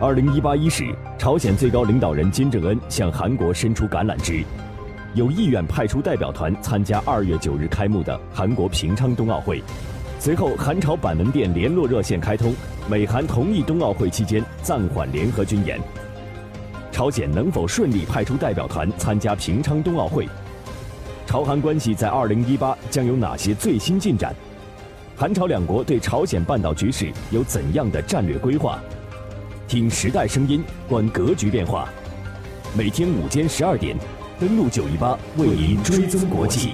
二零一八伊始，朝鲜最高领导人金正恩向韩国伸出橄榄枝，有意愿派出代表团参加二月九日开幕的韩国平昌冬奥会。随后，韩朝板门店联络热线开通，美韩同意冬奥会期间暂缓联合军演。朝鲜能否顺利派出代表团参加平昌冬奥会？朝韩关系在二零一八将有哪些最新进展？韩朝两国对朝鲜半岛局势有怎样的战略规划？听时代声音，观格局变化。每天午间十二点，登录九一八，为您追踪国际。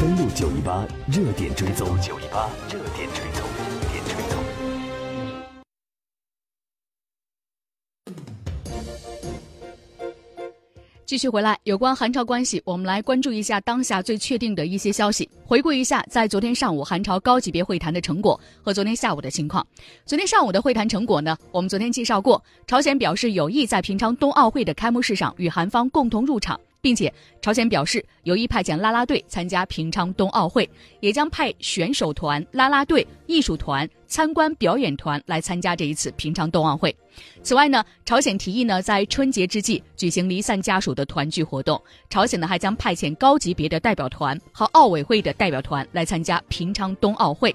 登录九一八，热点追踪。九一八，热点追踪。继续回来，有关韩朝关系，我们来关注一下当下最确定的一些消息。回顾一下，在昨天上午韩朝高级别会谈的成果和昨天下午的情况。昨天上午的会谈成果呢，我们昨天介绍过，朝鲜表示有意在平昌冬奥会的开幕式上与韩方共同入场。并且，朝鲜表示有意派遣啦啦队参加平昌冬奥会，也将派选手团、啦啦队、艺术团、参观表演团来参加这一次平昌冬奥会。此外呢，朝鲜提议呢在春节之际举行离散家属的团聚活动。朝鲜呢还将派遣高级别的代表团和奥委会的代表团来参加平昌冬奥会。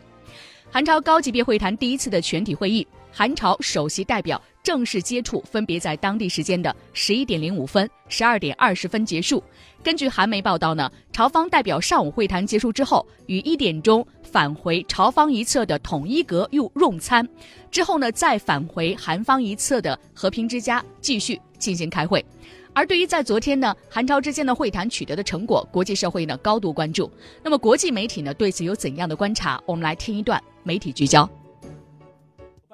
韩朝高级别会谈第一次的全体会议，韩朝首席代表。正式接触分别在当地时间的十一点零五分、十二点二十分结束。根据韩媒报道呢，朝方代表上午会谈结束之后，于一点钟返回朝方一侧的统一阁用用餐，之后呢再返回韩方一侧的和平之家继续进行开会。而对于在昨天呢韩朝之间的会谈取得的成果，国际社会呢高度关注。那么国际媒体呢对此有怎样的观察？我们来听一段媒体聚焦。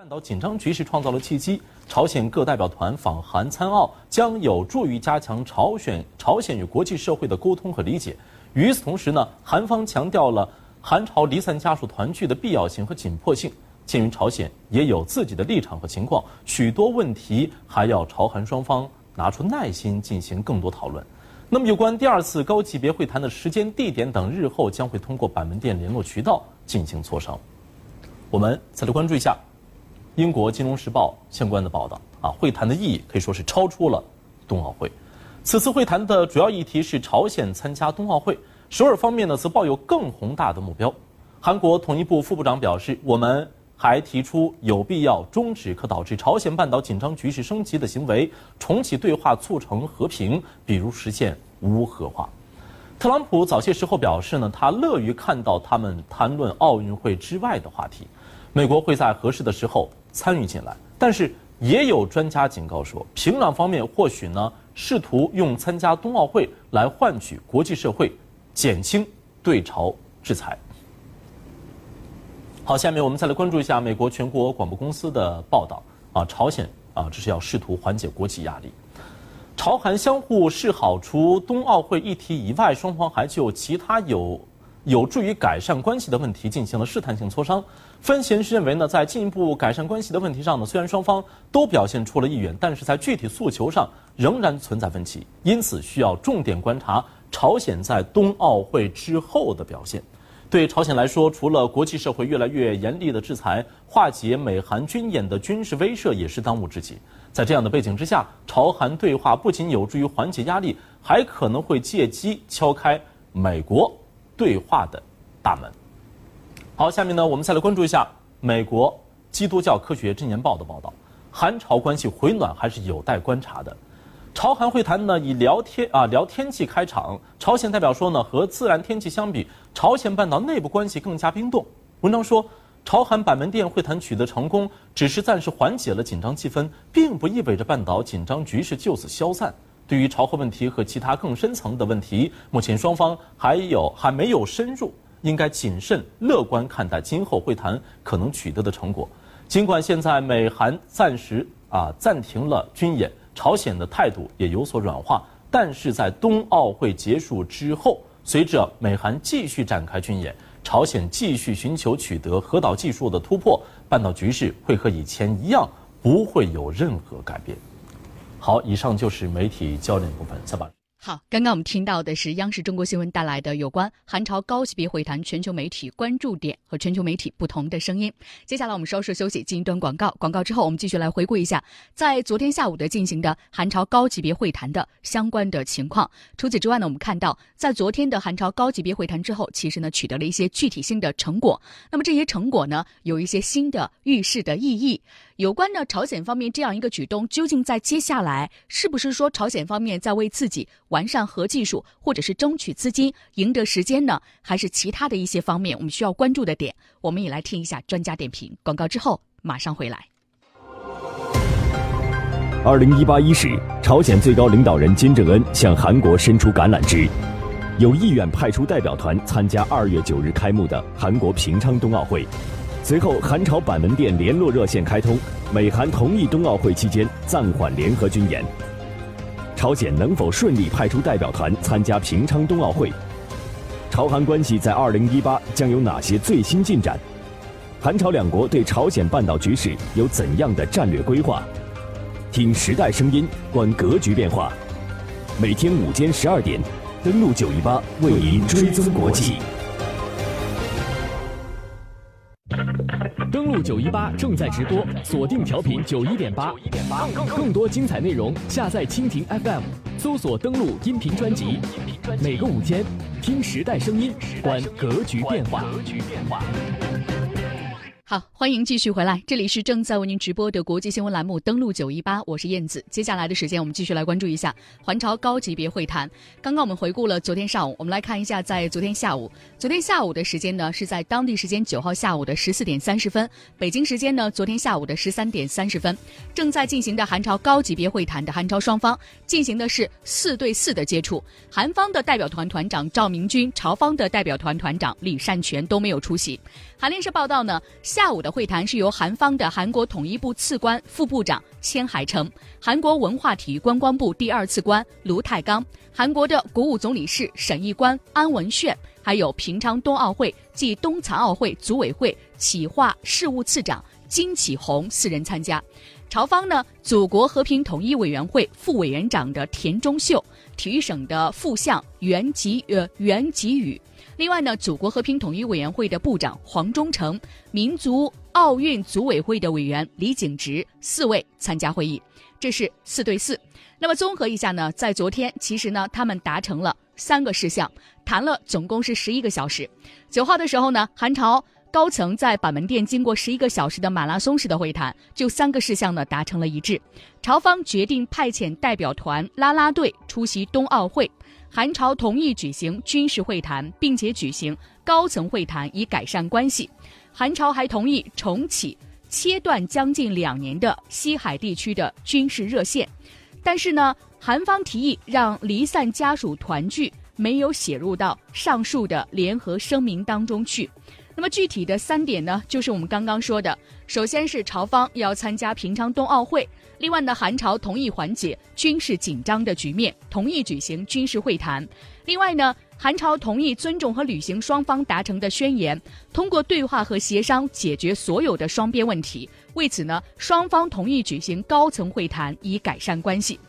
半岛紧张局势创造了契机。朝鲜各代表团访韩参奥将有助于加强朝鲜朝鲜与国际社会的沟通和理解。与此同时呢，韩方强调了韩朝离散家属团聚的必要性和紧迫性。鉴于朝鲜也有自己的立场和情况，许多问题还要朝韩双方拿出耐心进行更多讨论。那么，有关第二次高级别会谈的时间、地点等，日后将会通过板门店联络渠道进行磋商。我们再来关注一下。英国《金融时报》相关的报道啊，会谈的意义可以说是超出了冬奥会。此次会谈的主要议题是朝鲜参加冬奥会，首尔方面呢则抱有更宏大的目标。韩国统一部副部长表示，我们还提出有必要终止可导致朝鲜半岛紧张局势升级的行为，重启对话，促成和平，比如实现无核化。特朗普早些时候表示呢，他乐于看到他们谈论奥运会之外的话题。美国会在合适的时候。参与进来，但是也有专家警告说，平壤方面或许呢试图用参加冬奥会来换取国际社会减轻对朝制裁。好，下面我们再来关注一下美国全国广播公司的报道啊，朝鲜啊这是要试图缓解国际压力，朝韩相互示好，除冬奥会议题以外，双方还就其他有。有助于改善关系的问题进行了试探性磋商。分析人士认为呢，在进一步改善关系的问题上呢，虽然双方都表现出了意愿，但是在具体诉求上仍然存在分歧，因此需要重点观察朝鲜在冬奥会之后的表现。对朝鲜来说，除了国际社会越来越严厉的制裁，化解美韩军演的军事威慑也是当务之急。在这样的背景之下，朝韩对话不仅有助于缓解压力，还可能会借机敲开美国。对话的大门。好，下面呢，我们再来关注一下美国基督教科学真言报的报道：韩朝关系回暖还是有待观察的。朝韩会谈呢，以聊天啊聊天气开场。朝鲜代表说呢，和自然天气相比，朝鲜半岛内部关系更加冰冻。文章说，朝韩板门店会谈取得成功，只是暂时缓解了紧张气氛，并不意味着半岛紧张局势就此消散。对于朝核问题和其他更深层的问题，目前双方还有还没有深入，应该谨慎乐观看待今后会谈可能取得的成果。尽管现在美韩暂时啊暂停了军演，朝鲜的态度也有所软化，但是在冬奥会结束之后，随着美韩继续展开军演，朝鲜继续寻求取得核导技术的突破，半岛局势会和以前一样，不会有任何改变。好，以上就是媒体焦点部分，再把。好，刚刚我们听到的是央视中国新闻带来的有关韩朝高级别会谈全球媒体关注点和全球媒体不同的声音。接下来我们稍事休息，进一段广告。广告之后，我们继续来回顾一下在昨天下午的进行的韩朝高级别会谈的相关的情况。除此之外呢，我们看到在昨天的韩朝高级别会谈之后，其实呢取得了一些具体性的成果。那么这些成果呢，有一些新的预示的意义。有关呢朝鲜方面这样一个举动，究竟在接下来是不是说朝鲜方面在为自己？完善核技术，或者是争取资金、赢得时间呢？还是其他的一些方面，我们需要关注的点？我们也来听一下专家点评。广告之后马上回来。二零一八伊始，朝鲜最高领导人金正恩向韩国伸出橄榄枝，有意愿派出代表团参加二月九日开幕的韩国平昌冬奥会。随后，韩朝板门店联络热线开通，美韩同意冬奥会期间暂缓联合军演。朝鲜能否顺利派出代表团参加平昌冬奥会？朝韩关系在二零一八将有哪些最新进展？韩朝两国对朝鲜半岛局势有怎样的战略规划？听时代声音，观格局变化。每天午间十二点，登录九一八为您追踪国际。九一八正在直播，锁定调频九一点八，更多精彩内容下载蜻蜓 FM，搜索登录音频专辑。每个午间，听时代声音，观格局变化格局变化。好，欢迎继续回来，这里是正在为您直播的国际新闻栏目，登录九一八，我是燕子。接下来的时间，我们继续来关注一下环朝高级别会谈。刚刚我们回顾了昨天上午，我们来看一下，在昨天下午，昨天下午的时间呢，是在当地时间九号下午的十四点三十分，北京时间呢，昨天下午的十三点三十分，正在进行的韩朝高级别会谈的韩朝双方进行的是四对四的接触，韩方的代表团团长赵明军，朝方的代表团团长李善权都没有出席。韩联社报道呢，下下午的会谈是由韩方的韩国统一部次官、副部长千海成、韩国文化体育观光部第二次官卢泰刚、韩国的国务总理事审议官安文炫，还有平昌冬奥会暨冬残奥会组委会企划事务次长金启宏四人参加。朝方呢，祖国和平统一委员会副委员长的田中秀，体育省的副相袁吉呃袁吉宇。另外呢，祖国和平统一委员会的部长黄忠诚、民族奥运组委会的委员李景直四位参加会议，这是四对四。那么综合一下呢，在昨天其实呢，他们达成了三个事项，谈了总共是十一个小时。九号的时候呢，韩朝高层在板门店经过十一个小时的马拉松式的会谈，就三个事项呢达成了一致。朝方决定派遣代表团拉拉队出席冬奥会。韩朝同意举行军事会谈，并且举行高层会谈以改善关系。韩朝还同意重启切断将近两年的西海地区的军事热线，但是呢，韩方提议让离散家属团聚，没有写入到上述的联合声明当中去。那么具体的三点呢，就是我们刚刚说的，首先是朝方要参加平昌冬奥会。另外呢，韩朝同意缓解军事紧张的局面，同意举行军事会谈。另外呢，韩朝同意尊重和履行双方达成的宣言，通过对话和协商解决所有的双边问题。为此呢，双方同意举行高层会谈以改善关系。